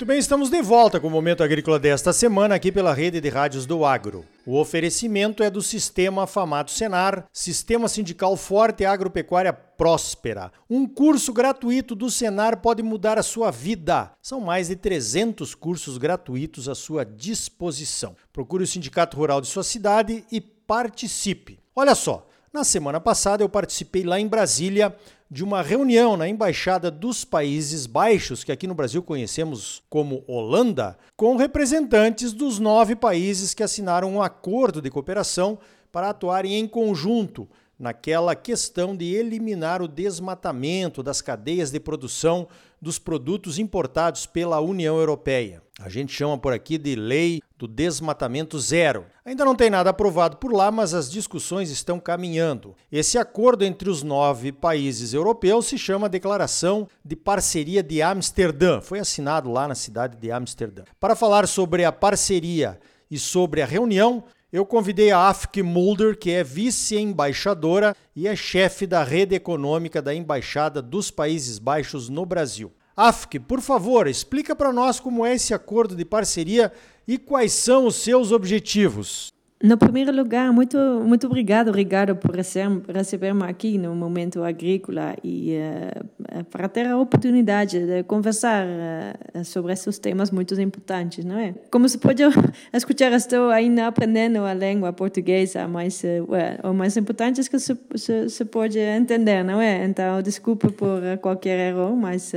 Muito bem, estamos de volta com o Momento Agrícola desta semana aqui pela rede de rádios do Agro. O oferecimento é do Sistema Famato Senar, Sistema Sindical Forte e Agropecuária Próspera. Um curso gratuito do Senar pode mudar a sua vida. São mais de 300 cursos gratuitos à sua disposição. Procure o Sindicato Rural de sua cidade e participe. Olha só, na semana passada eu participei lá em Brasília de uma reunião na Embaixada dos Países Baixos, que aqui no Brasil conhecemos como Holanda, com representantes dos nove países que assinaram um acordo de cooperação para atuarem em conjunto naquela questão de eliminar o desmatamento das cadeias de produção dos produtos importados pela União Europeia. A gente chama por aqui de Lei do Desmatamento Zero. Ainda não tem nada aprovado por lá, mas as discussões estão caminhando. Esse acordo entre os nove países europeus se chama Declaração de Parceria de Amsterdã. Foi assinado lá na cidade de Amsterdã. Para falar sobre a parceria e sobre a reunião, eu convidei a Afke Mulder, que é vice-embaixadora e é chefe da rede econômica da Embaixada dos Países Baixos no Brasil. Afke, por favor, explica para nós como é esse acordo de parceria e quais são os seus objetivos. No primeiro lugar, muito muito obrigado, Ricardo, por receber-me aqui no Momento Agrícola e uh, para ter a oportunidade de conversar uh, sobre esses temas muito importantes, não é? Como se pode escutar, estou ainda aprendendo a língua portuguesa, mas o mais importante é que se, se, se, pode entender, não é? Então, desculpe por qualquer erro, mas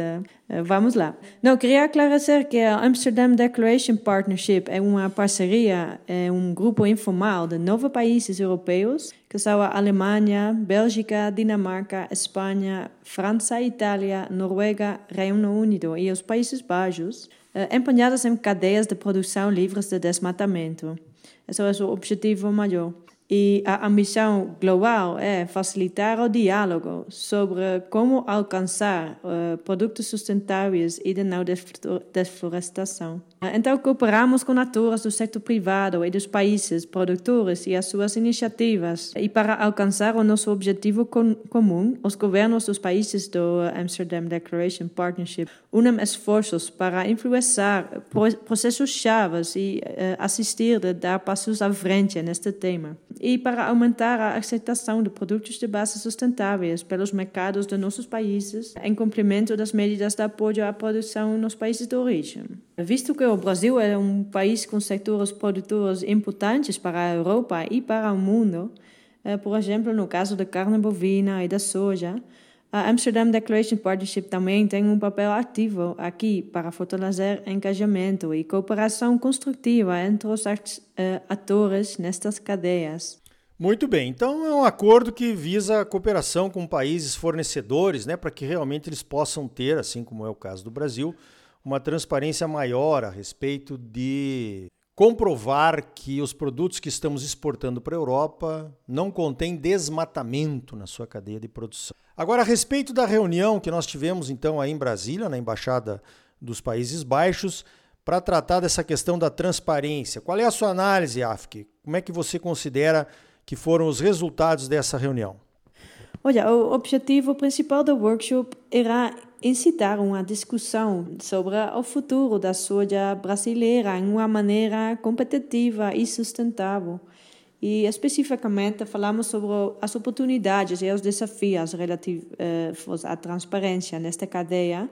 eh, vamos lá. Não, queria aclarecer que a Amsterdam Declaration Partnership é uma parceria, é um grupo informal de nove países europeus, que são a Alemanha, Bélgica, Dinamarca, Espanha, França, Itália, Noruega, Reino Unido e os Países Baixos, eh, empenhadas em cadeias de produção livres de desmatamento. Esse é o objetivo maior. E a ambição global é facilitar o diálogo sobre como alcançar uh, produtos sustentáveis e de não desflorestação. Então, cooperamos com atores do setor privado e dos países produtores e as suas iniciativas. E para alcançar o nosso objetivo com comum, os governos dos países do Amsterdam Declaration Partnership unem esforços para influenciar processos chaves e uh, assistir a dar passos à frente neste tema. E para aumentar a aceitação de produtos de base sustentáveis pelos mercados de nossos países, em cumprimento das medidas de apoio à produção nos países de origem. Visto que o Brasil é um país com setores produtores importantes para a Europa e para o mundo, eh, por exemplo, no caso da carne bovina e da soja, a Amsterdam Declaration Partnership também tem um papel ativo aqui para fortalecer engajamento e cooperação construtiva entre os eh, atores nestas cadeias. Muito bem, então é um acordo que visa a cooperação com países fornecedores, né, para que realmente eles possam ter, assim como é o caso do Brasil, uma transparência maior a respeito de comprovar que os produtos que estamos exportando para a Europa não contêm desmatamento na sua cadeia de produção. Agora, a respeito da reunião que nós tivemos então aí em Brasília, na Embaixada dos Países Baixos, para tratar dessa questão da transparência. Qual é a sua análise, Afke? Como é que você considera que foram os resultados dessa reunião? Olha, o objetivo principal do workshop era incitar uma discussão sobre o futuro da soja brasileira em uma maneira competitiva e sustentável. E especificamente falamos sobre as oportunidades e os desafios relativos à transparência nesta cadeia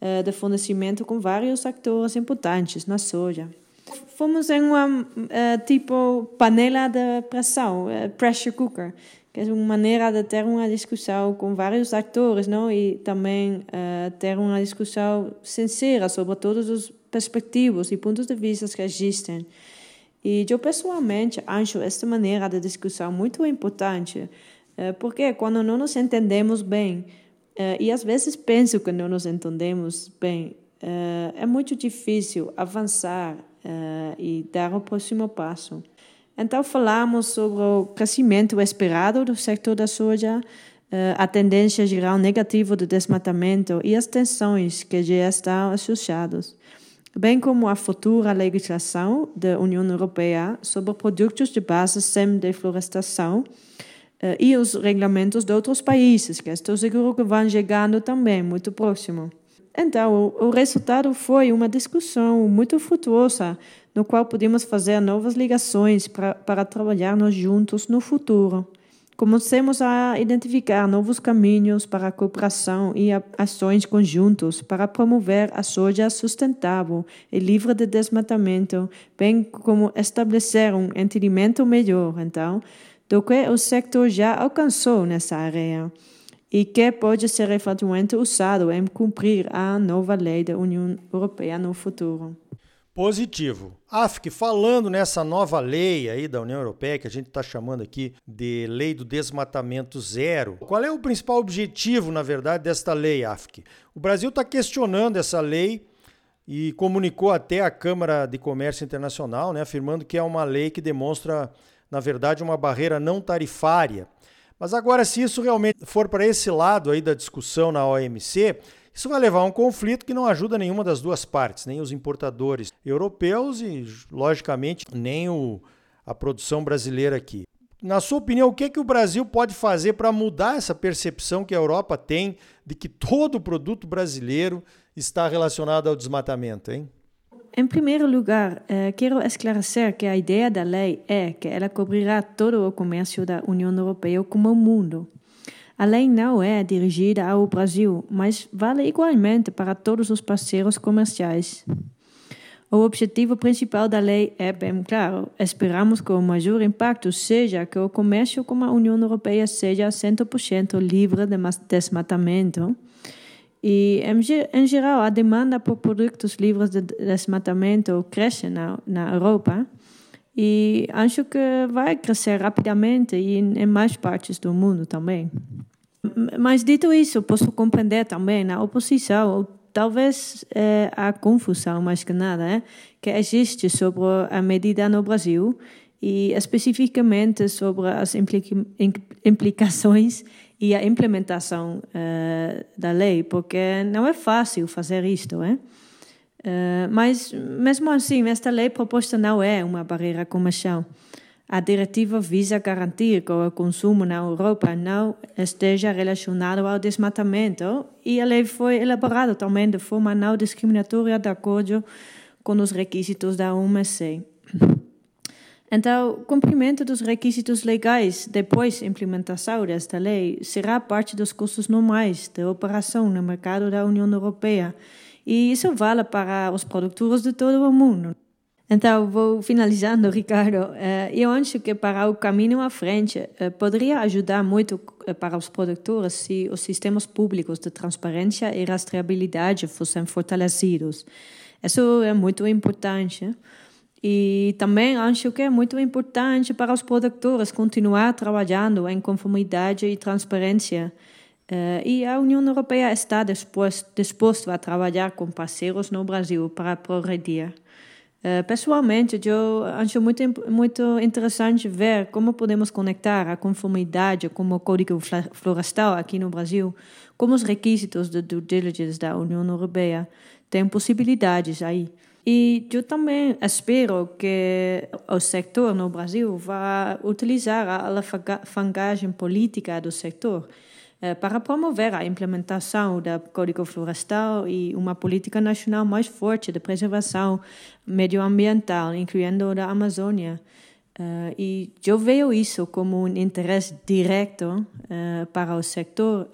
eh, de fornecimento com vários atores importantes na soja. Fomos em uma uh, tipo panela de pressão, pressure cooker, que é uma maneira de ter uma discussão com vários atores, não? E também uh, ter uma discussão sincera sobre todos os perspectivas e pontos de vista que existem. E eu pessoalmente acho esta maneira de discussão muito importante, porque quando não nos entendemos bem, e às vezes penso que não nos entendemos bem, é muito difícil avançar e dar o próximo passo. Então, falamos sobre o crescimento esperado do setor da soja, uh, a tendência geral negativa do desmatamento e as tensões que já estão associadas, bem como a futura legislação da União Europeia sobre produtos de base sem deflorestação uh, e os regulamentos de outros países, que estou seguro que vão chegando também muito próximo. Então, o resultado foi uma discussão muito frutuosa, no qual podemos fazer novas ligações para, para trabalharmos juntos no futuro. Comecemos a identificar novos caminhos para a cooperação e ações conjuntos para promover a soja sustentável e livre de desmatamento, bem como estabelecer um entendimento melhor, então, do que o sector já alcançou nessa área e que pode ser efetivamente usado em cumprir a nova lei da União Europeia no futuro. Positivo. AFC, falando nessa nova lei aí da União Europeia, que a gente está chamando aqui de Lei do Desmatamento Zero, qual é o principal objetivo, na verdade, desta lei, AFC? O Brasil está questionando essa lei e comunicou até à Câmara de Comércio Internacional, né, afirmando que é uma lei que demonstra, na verdade, uma barreira não tarifária mas agora, se isso realmente for para esse lado aí da discussão na OMC, isso vai levar a um conflito que não ajuda nenhuma das duas partes, nem os importadores europeus e, logicamente, nem o, a produção brasileira aqui. Na sua opinião, o que, é que o Brasil pode fazer para mudar essa percepção que a Europa tem de que todo produto brasileiro está relacionado ao desmatamento, hein? Em primeiro lugar, eh, quero esclarecer que a ideia da lei é que ela cobrirá todo o comércio da União Europeia como o mundo. A lei não é dirigida ao Brasil, mas vale igualmente para todos os parceiros comerciais. O objetivo principal da lei é bem claro. Esperamos que o maior impacto seja que o comércio com a União Europeia seja 100% livre de desmatamento e, em geral, a demanda por produtos livres de desmatamento cresce na, na Europa e acho que vai crescer rapidamente e em, mais partes do mundo também. Mas, dito isso, posso compreender também a oposição, ou talvez a confusão, mais que nada, é, que existe sobre a medida no Brasil e especificamente sobre as implica implicações e a implementação uh, da lei, porque não é fácil fazer isto, é? Uh, mas, mesmo assim, esta lei proposta não é uma barreira comercial. A diretiva visa garantir que o consumo na Europa não esteja relacionado ao desmatamento e a lei foi elaborada também de forma não discriminatória de acordo com os requisitos da OMC. Então, cumprimento dos requisitos legais depois da implementação desta lei será parte dos custos normais de operação no mercado da União Europeia, e isso vale para os produtores de todo o mundo. Então, vou finalizando, Ricardo. Eh, eu acho que para o caminho à frente eh, poderia ajudar muito eh, para os produtores se os sistemas públicos de transparência e rastreabilidade fossem fortalecidos. Isso é muito importante. E também acho que é muito importante para os produtores continuar trabalhando em conformidade e transparência. E a União Europeia está disposto, a trabalhar com parceiros no Brasil para progredir. Uh, pessoalmente, eu acho muito, muito interessante ver como podemos conectar a conformidade com o Código Florestal aqui no Brasil, como os requisitos de due diligence da União Europeia têm possibilidades aí. E eu também espero que o setor no Brasil vá utilizar a alafangagem política do setor eh, para promover a implementação do Código Florestal e uma política nacional mais forte de preservação medioambiental, incluindo da Amazônia. Uh, e eu vejo isso como um interesse direto uh, para o setor,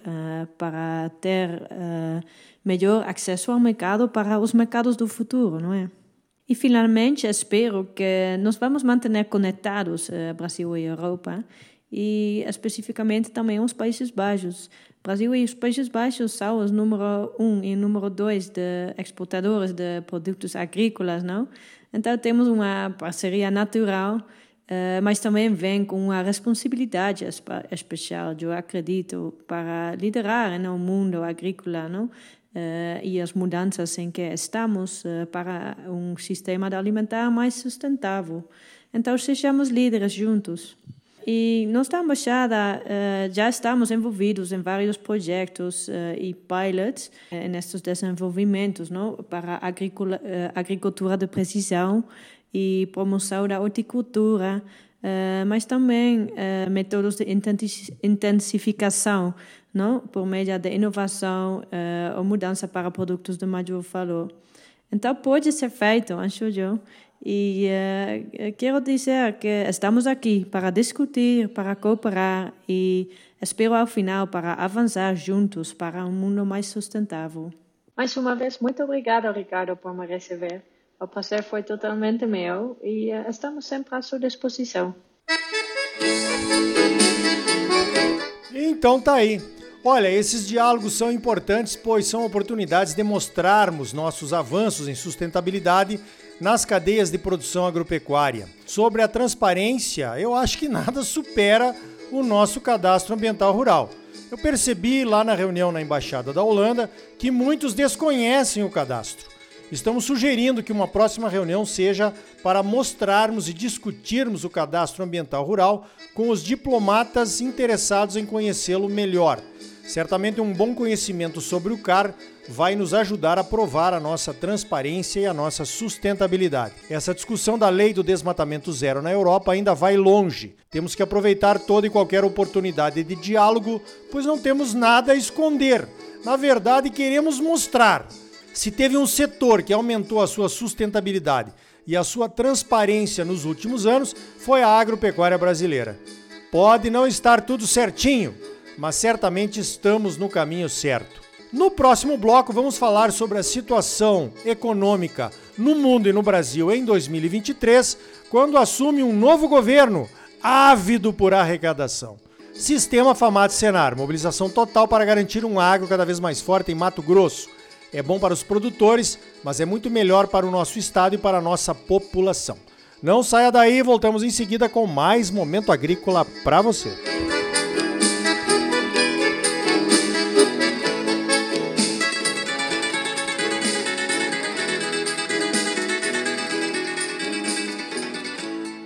para ter melhor acesso ao mercado para os mercados do futuro, não é? E finalmente espero que nos vamos manter conectados, Brasil e Europa, e especificamente também os Países Baixos. Brasil e os Países Baixos são os número um e número dois de exportadores de produtos agrícolas, não? Então temos uma parceria natural Uh, mas também vem com uma responsabilidade especial, eu acredito, para liderar no mundo agrícola não? Uh, e as mudanças em que estamos uh, para um sistema alimentar mais sustentável. Então, sejamos líderes juntos. E nós da Embaixada já estamos envolvidos em vários projetos e pilots nestes desenvolvimentos não? para agricultura de precisão e promoção da horticultura uh, mas também uh, métodos de intensificação, não? por meio da inovação uh, ou mudança para produtos de maior valor. Então, pode ser feito, acho eu. E uh, quero dizer que estamos aqui para discutir, para cooperar e espero ao final para avançar juntos para um mundo mais sustentável. Mais uma vez, muito obrigada, Ricardo, por me receber. O prazer foi totalmente meu e uh, estamos sempre à sua disposição. Então tá aí. Olha, esses diálogos são importantes, pois são oportunidades de mostrarmos nossos avanços em sustentabilidade nas cadeias de produção agropecuária. Sobre a transparência, eu acho que nada supera o nosso cadastro ambiental rural. Eu percebi lá na reunião na Embaixada da Holanda que muitos desconhecem o cadastro. Estamos sugerindo que uma próxima reunião seja para mostrarmos e discutirmos o cadastro ambiental rural com os diplomatas interessados em conhecê-lo melhor. Certamente um bom conhecimento sobre o CAR vai nos ajudar a provar a nossa transparência e a nossa sustentabilidade. Essa discussão da lei do desmatamento zero na Europa ainda vai longe. Temos que aproveitar toda e qualquer oportunidade de diálogo, pois não temos nada a esconder. Na verdade, queremos mostrar. Se teve um setor que aumentou a sua sustentabilidade e a sua transparência nos últimos anos, foi a agropecuária brasileira. Pode não estar tudo certinho, mas certamente estamos no caminho certo. No próximo bloco, vamos falar sobre a situação econômica no mundo e no Brasil em 2023, quando assume um novo governo ávido por arrecadação. Sistema Famate Senar, mobilização total para garantir um agro cada vez mais forte em Mato Grosso. É bom para os produtores, mas é muito melhor para o nosso estado e para a nossa população. Não saia daí, voltamos em seguida com mais momento agrícola para você.